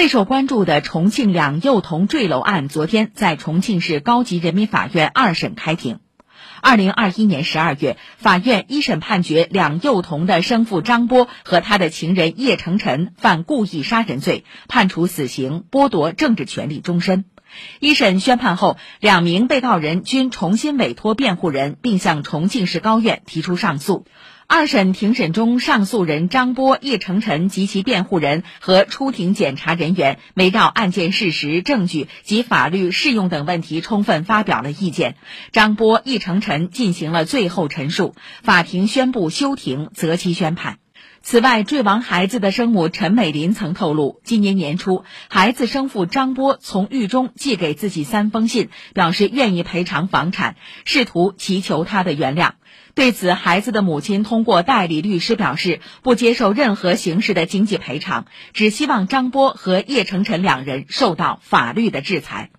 备受关注的重庆两幼童坠楼案，昨天在重庆市高级人民法院二审开庭。二零二一年十二月，法院一审判决两幼童的生父张波和他的情人叶成晨犯故意杀人罪，判处死刑，剥夺政治权利终身。一审宣判后，两名被告人均重新委托辩护人，并向重庆市高院提出上诉。二审庭审中，上诉人张波、叶成晨及其辩护人和出庭检察人员围绕案件事实、证据及法律适用等问题充分发表了意见。张波、叶成晨进行了最后陈述，法庭宣布休庭，择期宣判。此外，坠亡孩子的生母陈美林曾透露，今年年初，孩子生父张波从狱中寄给自己三封信，表示愿意赔偿房产，试图祈求他的原谅。对此，孩子的母亲通过代理律师表示，不接受任何形式的经济赔偿，只希望张波和叶成晨两人受到法律的制裁。